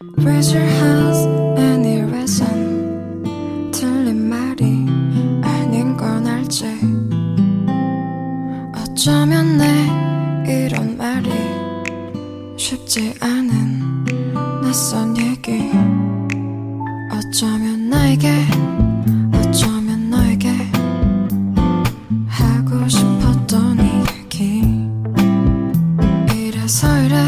Raise your hands any reason? 틀린 말이 아닌 건 알지. 어쩌면 내 이런 말이 쉽지 않은 낯선 얘기. 어쩌면 나에게 어쩌면 너에게 하고 싶었던 얘기. 이래서 이래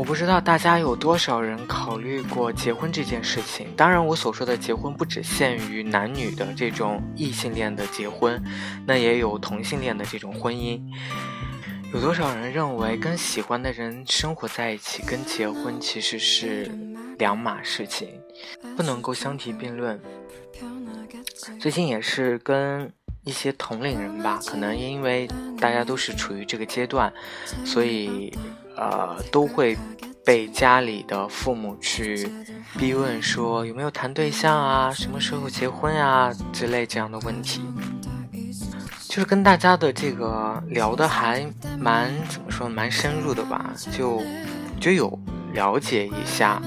我不知道大家有多少人考虑过结婚这件事情。当然，我所说的结婚不只限于男女的这种异性恋的结婚，那也有同性恋的这种婚姻。有多少人认为跟喜欢的人生活在一起，跟结婚其实是两码事情，不能够相提并论。最近也是跟一些同龄人吧，可能因为大家都是处于这个阶段，所以呃都会被家里的父母去逼问说有没有谈对象啊，什么时候结婚啊之类这样的问题。就是跟大家的这个聊的还蛮怎么说蛮深入的吧，就就有了解一下，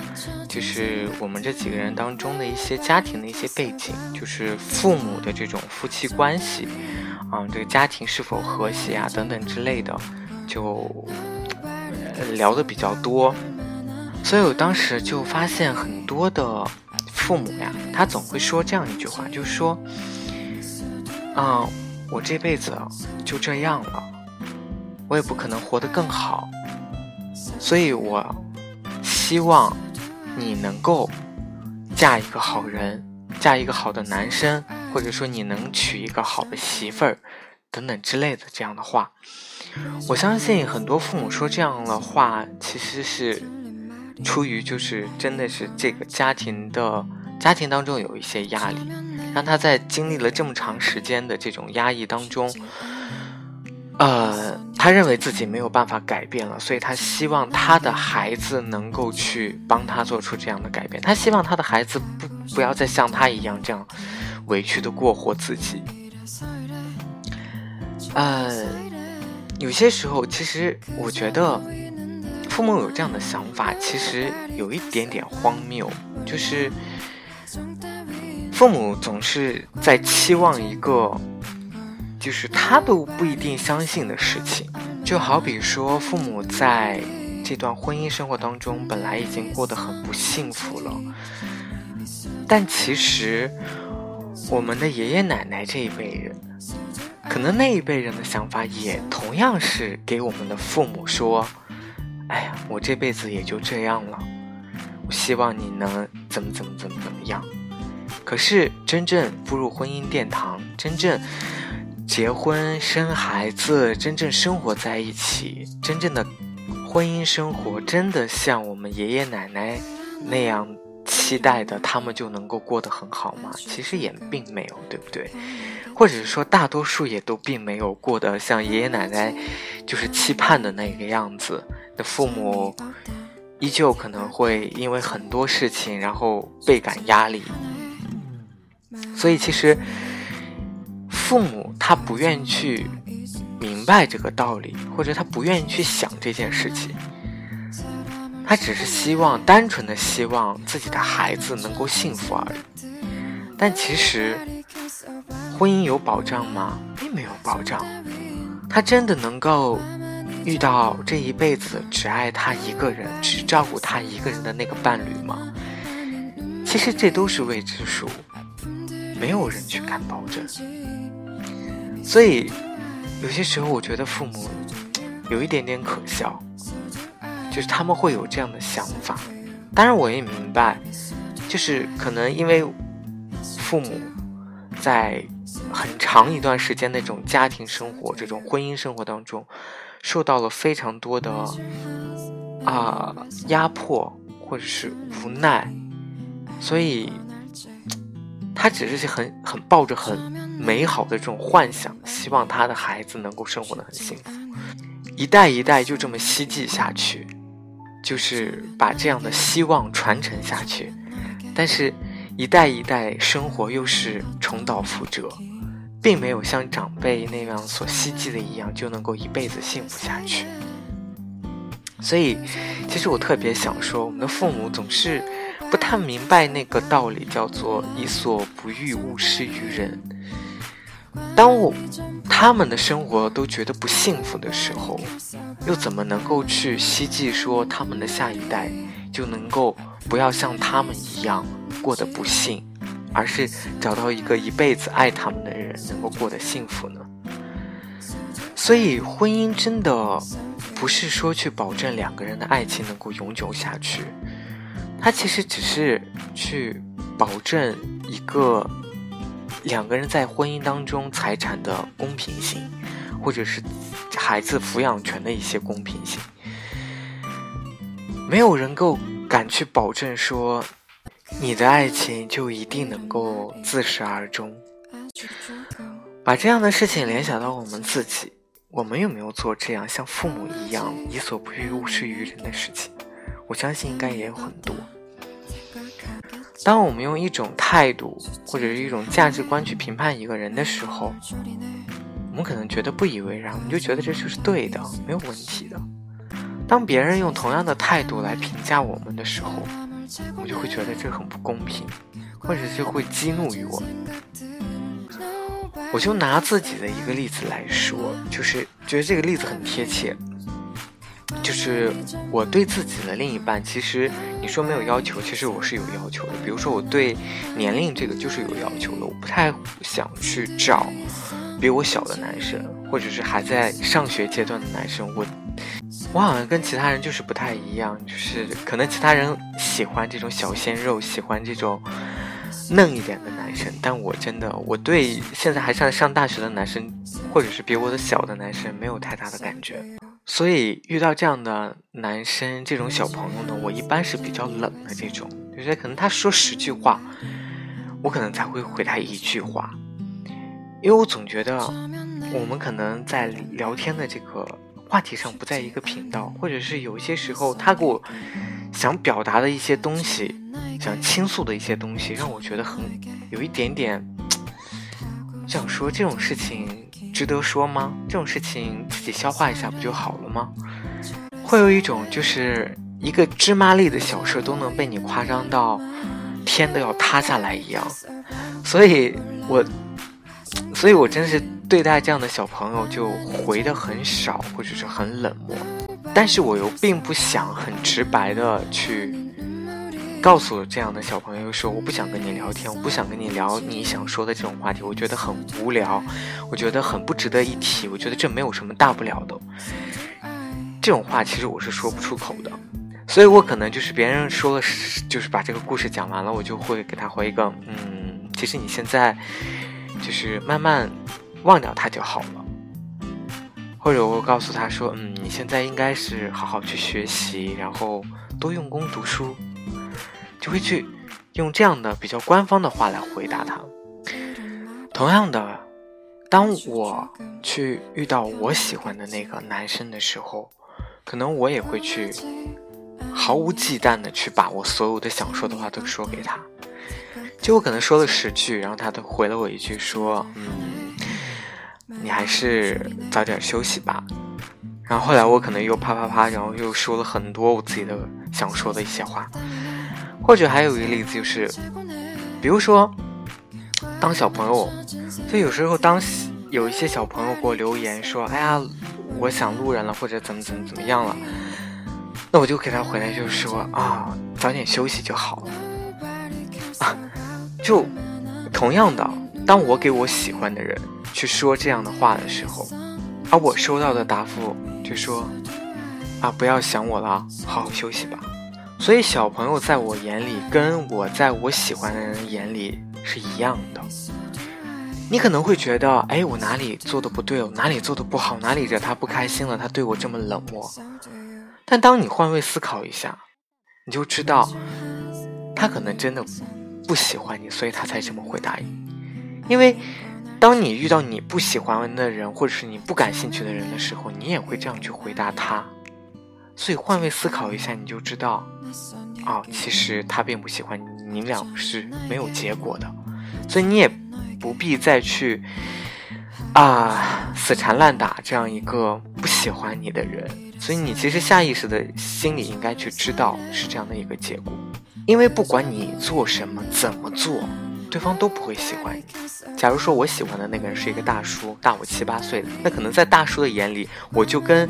就是我们这几个人当中的一些家庭的一些背景，就是父母的这种夫妻关系，啊，这个家庭是否和谐啊等等之类的，就、呃聊的比较多，所以我当时就发现很多的父母呀，他总会说这样一句话，就是说，啊。我这辈子就这样了，我也不可能活得更好，所以我希望你能够嫁一个好人，嫁一个好的男生，或者说你能娶一个好的媳妇儿，等等之类的这样的话。我相信很多父母说这样的话，其实是出于就是真的是这个家庭的家庭当中有一些压力。让他在经历了这么长时间的这种压抑当中，呃，他认为自己没有办法改变了，所以他希望他的孩子能够去帮他做出这样的改变。他希望他的孩子不不要再像他一样这样委屈的过活自己。呃，有些时候，其实我觉得父母有这样的想法，其实有一点点荒谬，就是。父母总是在期望一个，就是他都不一定相信的事情，就好比说，父母在这段婚姻生活当中本来已经过得很不幸福了，但其实我们的爷爷奶奶这一辈人，可能那一辈人的想法也同样是给我们的父母说：“哎呀，我这辈子也就这样了，我希望你能怎么怎么怎么怎么样。”可是，真正步入婚姻殿堂，真正结婚生孩子，真正生活在一起，真正的婚姻生活，真的像我们爷爷奶奶那样期待的，他们就能够过得很好吗？其实也并没有，对不对？或者是说，大多数也都并没有过得像爷爷奶奶就是期盼的那个样子。的父母依旧可能会因为很多事情，然后倍感压力。所以，其实父母他不愿意去明白这个道理，或者他不愿意去想这件事情，他只是希望单纯的希望自己的孩子能够幸福而已。但其实，婚姻有保障吗？并没有保障。他真的能够遇到这一辈子只爱他一个人、只照顾他一个人的那个伴侣吗？其实这都是未知数。没有人去敢保证，所以有些时候我觉得父母有一点点可笑，就是他们会有这样的想法。当然，我也明白，就是可能因为父母在很长一段时间那种家庭生活、这种婚姻生活当中，受到了非常多的啊压迫或者是无奈，所以他只是很很抱着很美好的这种幻想，希望他的孩子能够生活的很幸福，一代一代就这么希冀下去，就是把这样的希望传承下去，但是。一代一代生活又是重蹈覆辙，并没有像长辈那样所希冀的一样就能够一辈子幸福下去。所以，其实我特别想说，我们的父母总是不太明白那个道理，叫做“己所不欲，勿施于人”。当我他们的生活都觉得不幸福的时候，又怎么能够去希冀说他们的下一代就能够不要像他们一样？过得不幸，而是找到一个一辈子爱他们的人，能够过得幸福呢？所以，婚姻真的不是说去保证两个人的爱情能够永久下去，它其实只是去保证一个两个人在婚姻当中财产的公平性，或者是孩子抚养权的一些公平性。没有人够敢去保证说。你的爱情就一定能够自始而终。把这样的事情联想到我们自己，我们有没有做这样像父母一样“己所不欲，勿施于人”的事情？我相信应该也有很多。当我们用一种态度或者是一种价值观去评判一个人的时候，我们可能觉得不以为然，我们就觉得这就是对的，没有问题的。当别人用同样的态度来评价我们的时候，我就会觉得这很不公平，或者是会激怒于我。我就拿自己的一个例子来说，就是觉得这个例子很贴切。就是我对自己的另一半，其实你说没有要求，其实我是有要求的。比如说我对年龄这个就是有要求的，我不太想去找比我小的男生，或者是还在上学阶段的男生。我。我好像跟其他人就是不太一样，就是可能其他人喜欢这种小鲜肉，喜欢这种嫩一点的男生，但我真的我对现在还在上大学的男生，或者是比我的小的男生没有太大的感觉，所以遇到这样的男生，这种小朋友呢，我一般是比较冷的这种，就是可能他说十句话，我可能才会回他一句话，因为我总觉得我们可能在聊天的这个。话题上不在一个频道，或者是有一些时候，他给我想表达的一些东西，想倾诉的一些东西，让我觉得很有一点点想说这种事情值得说吗？这种事情自己消化一下不就好了吗？会有一种就是一个芝麻粒的小事都能被你夸张到天都要塌下来一样，所以我，所以我真是。对待这样的小朋友就回的很少，或者是很冷漠，但是我又并不想很直白的去告诉这样的小朋友说我不想跟你聊天，我不想跟你聊你想说的这种话题，我觉得很无聊，我觉得很不值得一提，我觉得这没有什么大不了的。这种话其实我是说不出口的，所以我可能就是别人说了，就是把这个故事讲完了，我就会给他回一个嗯，其实你现在就是慢慢。忘掉他就好了，或者我告诉他说：“嗯，你现在应该是好好去学习，然后多用功读书。”就会去用这样的比较官方的话来回答他。同样的，当我去遇到我喜欢的那个男生的时候，可能我也会去毫无忌惮的去把我所有的想说的话都说给他。就我可能说了十句，然后他都回了我一句说：“嗯。”你还是早点休息吧。然后后来我可能又啪啪啪，然后又说了很多我自己的想说的一些话。或者还有一个例子就是，比如说，当小朋友，就有时候当有一些小朋友给我留言说：“哎呀，我想路人了，或者怎么怎么怎么样了。”那我就给他回来，就说啊，早点休息就好了。啊，就同样的，当我给我喜欢的人。去说这样的话的时候，而我收到的答复就说：“啊，不要想我了，好好休息吧。”所以小朋友在我眼里，跟我在我喜欢的人眼里是一样的。你可能会觉得，哎，我哪里做的不对，我哪里做的不好，哪里惹他不开心了，他对我这么冷漠。但当你换位思考一下，你就知道，他可能真的不喜欢你，所以他才这么回答你。因为，当你遇到你不喜欢的人，或者是你不感兴趣的人的时候，你也会这样去回答他。所以换位思考一下，你就知道，哦，其实他并不喜欢你，你俩是没有结果的。所以你也不必再去啊死缠烂打这样一个不喜欢你的人。所以你其实下意识的心里应该去知道是这样的一个结果，因为不管你做什么怎么做。对方都不会喜欢你。假如说我喜欢的那个人是一个大叔，大我七八岁，那可能在大叔的眼里，我就跟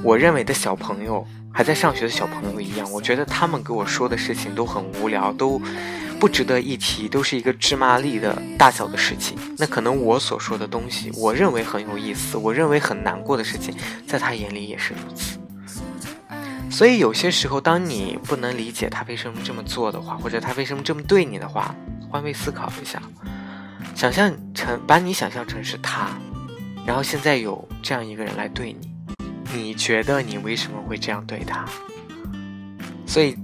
我认为的小朋友，还在上学的小朋友一样。我觉得他们给我说的事情都很无聊，都不值得一提，都是一个芝麻粒的大小的事情。那可能我所说的东西，我认为很有意思，我认为很难过的事情，在他眼里也是如此。所以有些时候，当你不能理解他为什么这么做的话，或者他为什么这么对你的话，换位思考一下，想象成把你想象成是他，然后现在有这样一个人来对你，你觉得你为什么会这样对他？所以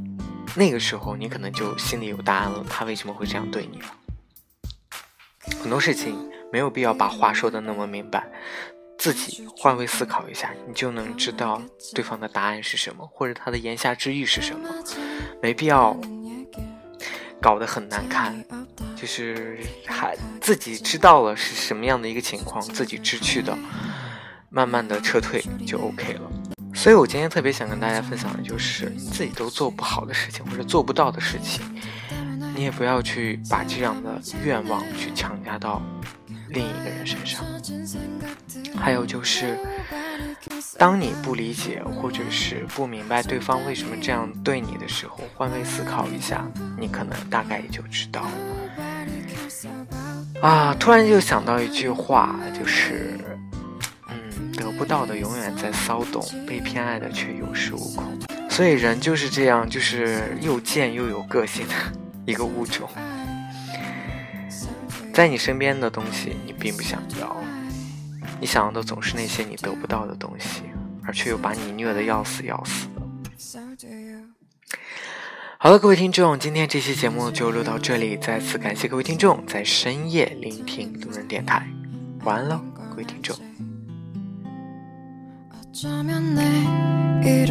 那个时候你可能就心里有答案了，他为什么会这样对你了？很多事情没有必要把话说的那么明白，自己换位思考一下，你就能知道对方的答案是什么，或者他的言下之意是什么，没必要。搞得很难看，就是还自己知道了是什么样的一个情况，自己知趣的，慢慢的撤退就 OK 了。所以我今天特别想跟大家分享的就是，自己都做不好的事情或者做不到的事情，你也不要去把这样的愿望去强加到另一个人身上。还有就是。当你不理解或者是不明白对方为什么这样对你的时候，换位思考一下，你可能大概也就知道了。啊，突然就想到一句话，就是，嗯，得不到的永远在骚动，被偏爱的却有恃无恐。所以人就是这样，就是又贱又有个性的一个物种。在你身边的东西，你并不想要。你想要的总是那些你得不到的东西，而却又把你虐得要死要死的。好了，各位听众，今天这期节目就录到这里，再次感谢各位听众在深夜聆听路人电台。晚安喽，各位听众。Nobody cares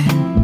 about